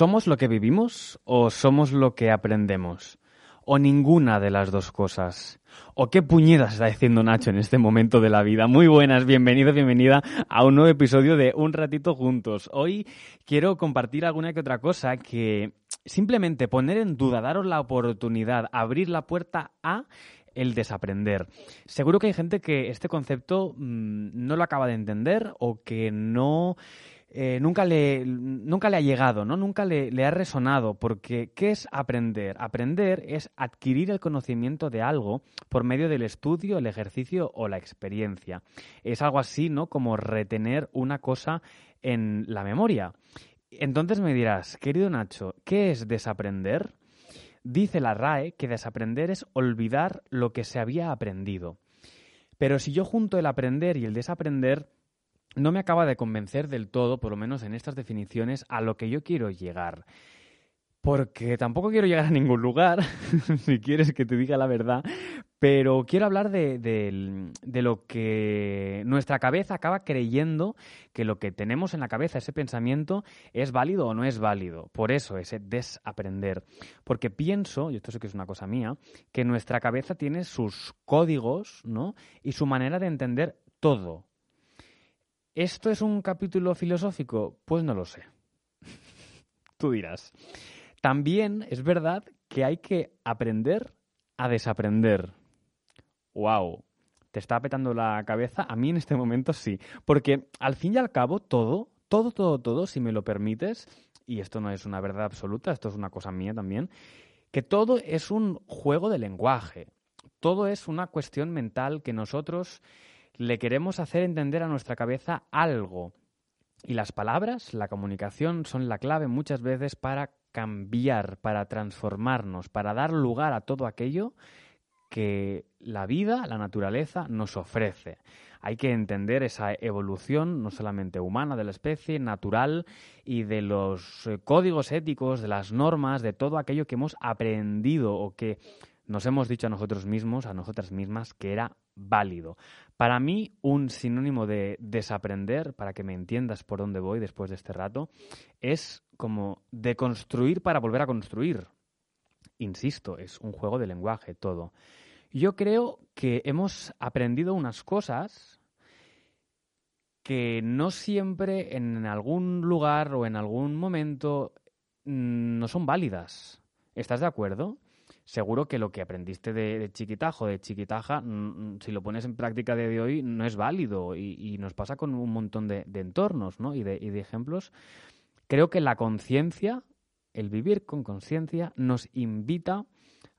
¿Somos lo que vivimos o somos lo que aprendemos? ¿O ninguna de las dos cosas? ¿O qué puñetas está diciendo Nacho en este momento de la vida? Muy buenas, bienvenido, bienvenida a un nuevo episodio de Un ratito juntos. Hoy quiero compartir alguna que otra cosa que simplemente poner en duda, daros la oportunidad, abrir la puerta a el desaprender. Seguro que hay gente que este concepto mm, no lo acaba de entender o que no eh, nunca, le, nunca le ha llegado, ¿no? Nunca le, le, ha resonado, porque ¿qué es aprender? Aprender es adquirir el conocimiento de algo por medio del estudio, el ejercicio o la experiencia. Es algo así, ¿no? Como retener una cosa en la memoria. Entonces me dirás, querido Nacho, ¿qué es desaprender? Dice la RAE que desaprender es olvidar lo que se había aprendido. Pero si yo junto el aprender y el desaprender, no me acaba de convencer del todo, por lo menos en estas definiciones, a lo que yo quiero llegar. Porque tampoco quiero llegar a ningún lugar, si quieres que te diga la verdad, pero quiero hablar de, de, lo que nuestra cabeza acaba creyendo que lo que tenemos en la cabeza, ese pensamiento, es válido o no es válido. Por eso, ese desaprender. Porque pienso, y esto sé que es una cosa mía, que nuestra cabeza tiene sus códigos, ¿no? Y su manera de entender todo. ¿Esto es un capítulo filosófico? Pues no lo sé. Tú dirás. También es verdad que hay que aprender a desaprender. ¡Wow! ¿Te está petando la cabeza? A mí en este momento sí. Porque al fin y al cabo, todo, todo, todo, todo, si me lo permites, y esto no es una verdad absoluta, esto es una cosa mía también, que todo es un juego de lenguaje. Todo es una cuestión mental que nosotros le queremos hacer entender a nuestra cabeza algo. Y las palabras, la comunicación, son la clave muchas veces para cambiar, para transformarnos, para dar lugar a todo aquello que la vida, la naturaleza nos ofrece. Hay que entender esa evolución, no solamente humana de la especie, natural y de los eh, códigos éticos, de las normas, de todo aquello que hemos aprendido o que nos hemos dicho a nosotros mismos, a nosotras mismas, que era válido. Para mí, un sinónimo de desaprender, para que me entiendas por dónde voy después de este rato, es como deconstruir para volver a construir. Insisto, es un juego de lenguaje todo. Yo creo que hemos aprendido unas cosas que no siempre en algún lugar o en algún momento mm, no son válidas. ¿Estás de acuerdo? Seguro que lo que aprendiste de, chiquitajo, de chiquitaja, mm, mm, si lo pones en práctica de hoy, no es válido. Y, nos pasa con un montón de, entornos ¿no? y, de, y de ejemplos. Creo que la conciencia, el vivir con conciencia, nos invita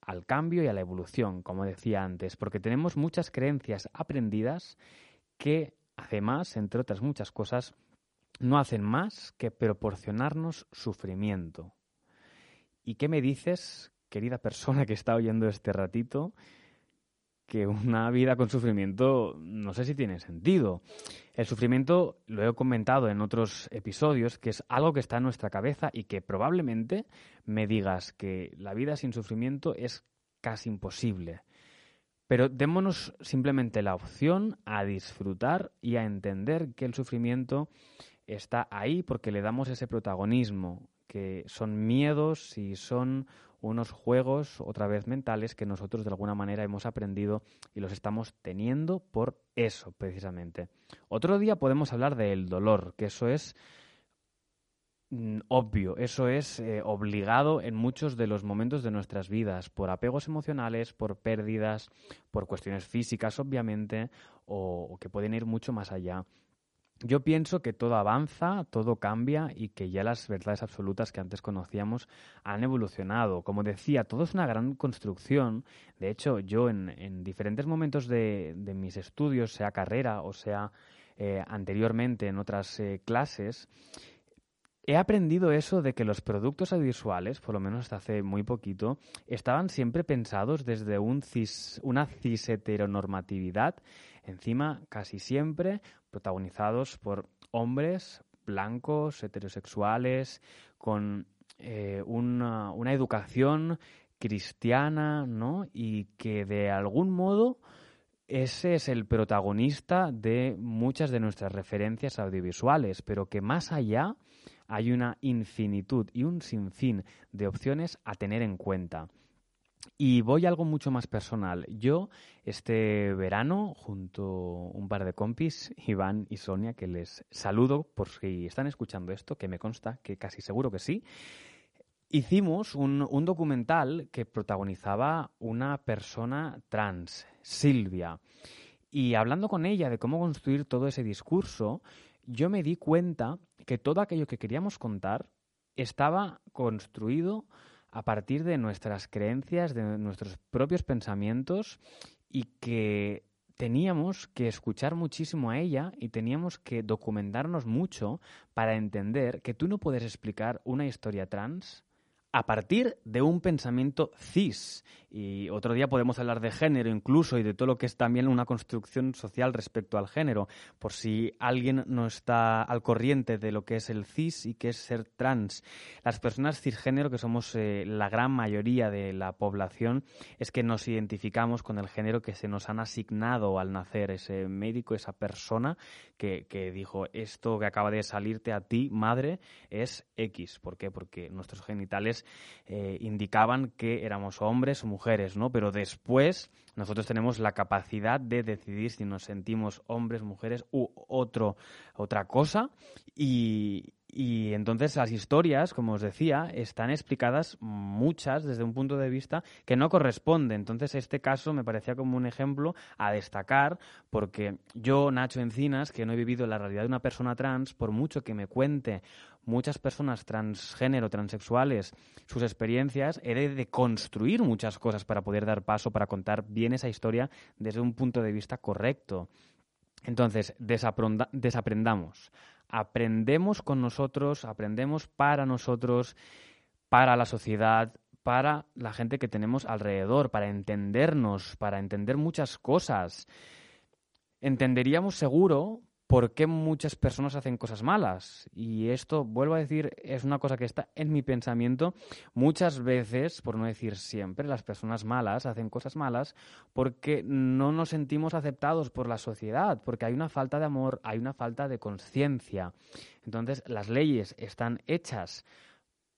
al cambio y a la evolución, como decía antes, porque tenemos muchas creencias aprendidas que, además, entre otras muchas cosas, no hacen más que proporcionarnos sufrimiento. ¿Y qué me dices querida persona que está oyendo este ratito, que una vida con sufrimiento no sé si tiene sentido. El sufrimiento, lo he comentado en otros episodios, que es algo que está en nuestra cabeza y que probablemente me digas que la vida sin sufrimiento es casi imposible. Pero démonos simplemente la opción a disfrutar y a entender que el sufrimiento está ahí porque le damos ese protagonismo, que son miedos y son unos juegos, otra vez mentales, que nosotros de alguna manera hemos aprendido y los estamos teniendo por eso, precisamente. Otro día podemos hablar del dolor, que eso es mm, obvio, eso es eh, obligado en muchos de los momentos de nuestras vidas, por apegos emocionales, por pérdidas, por cuestiones físicas, obviamente, o que pueden ir mucho más allá yo pienso que todo avanza, todo cambia y que ya las verdades absolutas que antes conocíamos han evolucionado. Como decía, todo es una gran construcción. De hecho, yo en, diferentes momentos de, mis estudios, sea carrera o sea eh, anteriormente en otras eh, clases, he aprendido eso de que los productos audiovisuales, por lo menos hasta hace muy poquito, estaban siempre pensados desde un cis, una cisheteronormatividad encima casi siempre protagonizados por hombres blancos, heterosexuales, con eh, una, una, educación cristiana, ¿no? Y que de algún modo ese es el protagonista de muchas de nuestras referencias audiovisuales, pero que más allá hay una infinitud y un sinfín de opciones a tener en cuenta. Y voy a algo mucho más personal. Yo, este verano, junto a un par de compis, Iván y Sonia, que les saludo por si están escuchando esto, que me consta que casi seguro que sí, hicimos un, un documental que protagonizaba una persona trans, Silvia. Y hablando con ella de cómo construir todo ese discurso, yo me di cuenta que todo aquello que queríamos contar estaba construido a partir de nuestras creencias, de nuestros propios pensamientos y que teníamos que escuchar muchísimo a ella y teníamos que documentarnos mucho para entender que tú no puedes explicar una historia trans a partir de un pensamiento cis. Y otro día podemos hablar de género incluso y de todo lo que es también una construcción social respecto al género, por si alguien no está al corriente de lo que es el cis y qué es ser trans. Las personas cisgénero, que somos eh, la gran mayoría de la población, es que nos identificamos con el género que se nos han asignado al nacer, ese médico, esa persona que, que dijo, esto que acaba de salirte a ti, madre, es X. ¿Por qué? Porque nuestros genitales eh, indicaban que éramos hombres o mujeres, ¿no? Pero después nosotros tenemos la capacidad de decidir si nos sentimos hombres, mujeres u otro, otra cosa y, y entonces las historias, como os decía, están explicadas muchas desde un punto de vista que no corresponde. Entonces este caso me parecía como un ejemplo a destacar porque yo, Nacho Encinas, que no he vivido la realidad de una persona trans, por mucho que me cuente muchas personas transgénero, transexuales, sus experiencias, he de construir muchas cosas para poder dar paso, para contar bien esa historia desde un punto de vista correcto. Entonces, desaprendamos aprendemos con nosotros, aprendemos para nosotros, para la sociedad, para la gente que tenemos alrededor, para entendernos, para entender muchas cosas. Entenderíamos seguro por qué muchas personas hacen cosas malas. Y esto, vuelvo a decir, es una cosa que está en mi pensamiento. Muchas veces, por no decir siempre, las personas malas hacen cosas malas porque no nos sentimos aceptados por la sociedad, porque hay una falta de amor, hay una falta de conciencia. Entonces, las leyes están hechas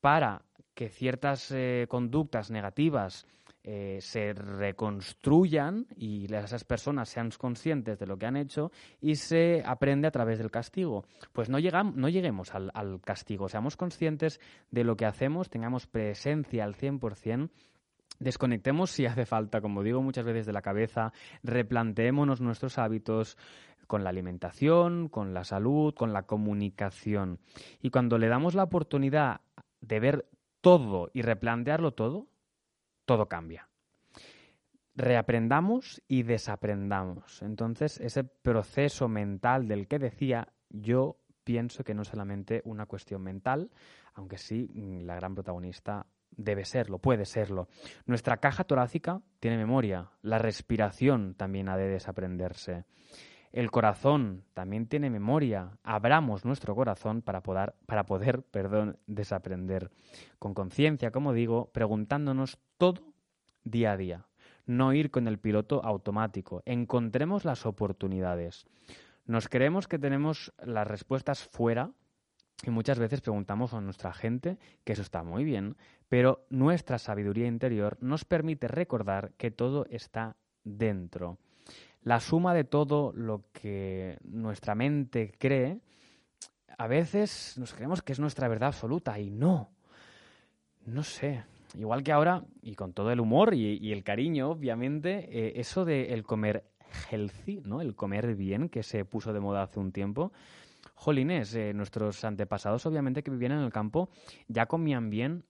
para que ciertas eh, conductas negativas eh, se reconstruyan y esas personas sean conscientes de lo que han hecho y se aprende a través del castigo. Pues no, llegamos, no lleguemos al, al castigo, seamos conscientes de lo que hacemos, tengamos presencia al 100%. Desconectemos si hace falta, como digo muchas veces, de la cabeza, replanteémonos nuestros hábitos, con la alimentación, con la salud, con la comunicación. Y cuando le damos la oportunidad de ver todo y replantearlo todo, todo cambia. Reaprendamos y desaprendamos. Entonces, ese proceso mental del que decía, yo pienso que no es solamente una cuestión mental, aunque sí mm, la gran protagonista debe serlo, puede serlo. Nuestra caja torácica tiene memoria, la respiración también ha de desaprenderse. El corazón también tiene memoria. Abramos nuestro corazón para poder, para poder perdón, desaprender. Con conciencia, como digo, preguntándonos todo día a día. No ir con el piloto automático. Encontremos las oportunidades. Nos creemos que tenemos las respuestas fuera y muchas veces preguntamos a nuestra gente, que eso está muy bien, pero nuestra sabiduría interior nos permite recordar que todo está dentro la suma de todo lo que nuestra mente cree, a veces nos creemos que es nuestra verdad absoluta y no. No sé. Igual que ahora, y con todo el humor y, el cariño, obviamente, eh, eso de el comer healthy, ¿no? El comer bien, que se puso de moda hace un tiempo. Jolines, eh, nuestros antepasados, obviamente, que vivían en el campo, ya comían bien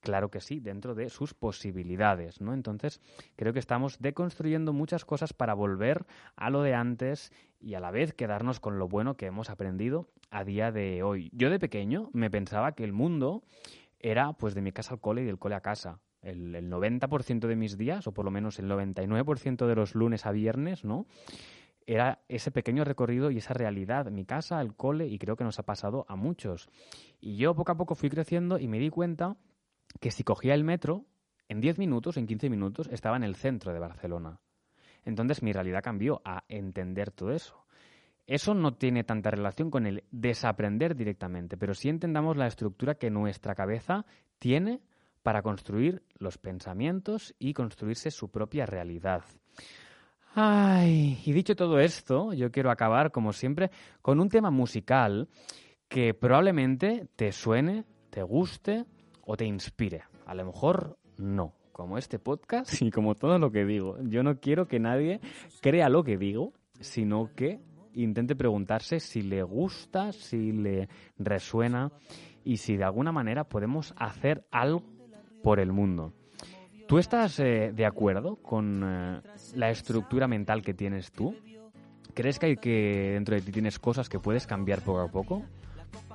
Claro que sí, dentro de sus posibilidades, ¿no? Entonces, creo que estamos deconstruyendo muchas cosas para volver a lo de antes y a la vez quedarnos con lo bueno que hemos aprendido a día de hoy. Yo de pequeño me pensaba que el mundo era pues de mi casa al cole y del cole a casa. El, el 90% de mis días, o por lo menos el 99% de los lunes a viernes, ¿no? era ese pequeño recorrido y esa realidad, mi casa, el cole, y creo que nos ha pasado a muchos. Y yo poco a poco fui creciendo y me di cuenta que si cogía el metro, en 10 minutos, en 15 minutos, estaba en el centro de Barcelona. Entonces mi realidad cambió a entender todo eso. Eso no tiene tanta relación con el desaprender directamente, pero sí entendamos la estructura que nuestra cabeza tiene para construir los pensamientos y construirse su propia realidad. Ay, y dicho todo esto, yo quiero acabar, como siempre, con un tema musical que probablemente te suene, te guste o te inspire. A lo mejor no, como este podcast y como todo lo que digo. Yo no quiero que nadie crea lo que digo, sino que intente preguntarse si le gusta, si le resuena y si de alguna manera podemos hacer algo por el mundo. ¿Tú estás eh, de acuerdo con eh, la estructura mental que tienes tú? ¿Crees que, hay que dentro de ti tienes cosas que puedes cambiar poco a poco?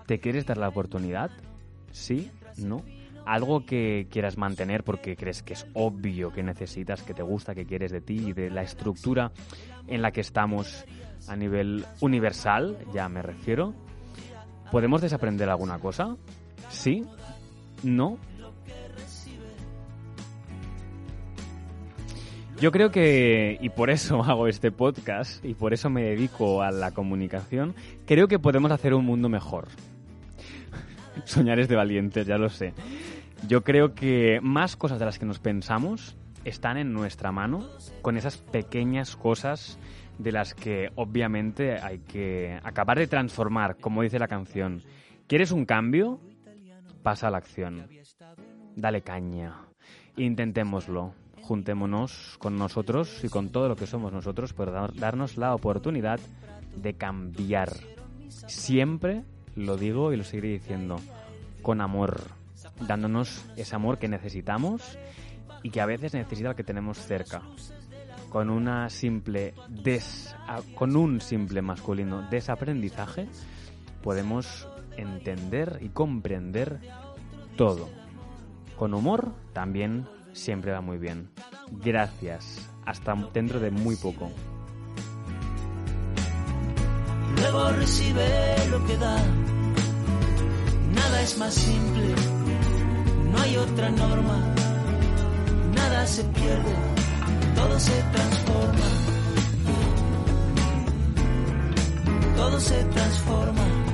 ¿Te quieres dar la oportunidad? ¿Sí? ¿No? Algo que quieras mantener porque crees que es obvio que necesitas, que te gusta, que quieres de ti y de la estructura en la que estamos a nivel universal, ya me refiero. ¿Podemos desaprender alguna cosa? ¿Sí? ¿No? Yo creo que, y por eso hago este podcast, y por eso me dedico a la comunicación, creo que podemos hacer un mundo mejor. Soñar es de valientes, ya lo sé. Yo creo que más cosas de las que nos pensamos están en nuestra mano, con esas pequeñas cosas de las que obviamente hay que acabar de transformar, como dice la canción. ¿Quieres un cambio? Pasa a la acción. Dale caña. Intentémoslo juntémonos con nosotros y con todo lo que somos nosotros para darnos la oportunidad de cambiar. Siempre lo digo y lo seguiré diciendo, con amor, dándonos ese amor que necesitamos y que a veces necesita el que tenemos cerca. Con una simple des, con un simple masculino desaprendizaje podemos entender y comprender todo. Con humor también siempre va muy bien. Gracias. Hasta dentro de muy poco. Luego recibe lo que da. Nada es más simple. Hay otra norma. Nada se pierde. Todo se transforma. Todo se transforma.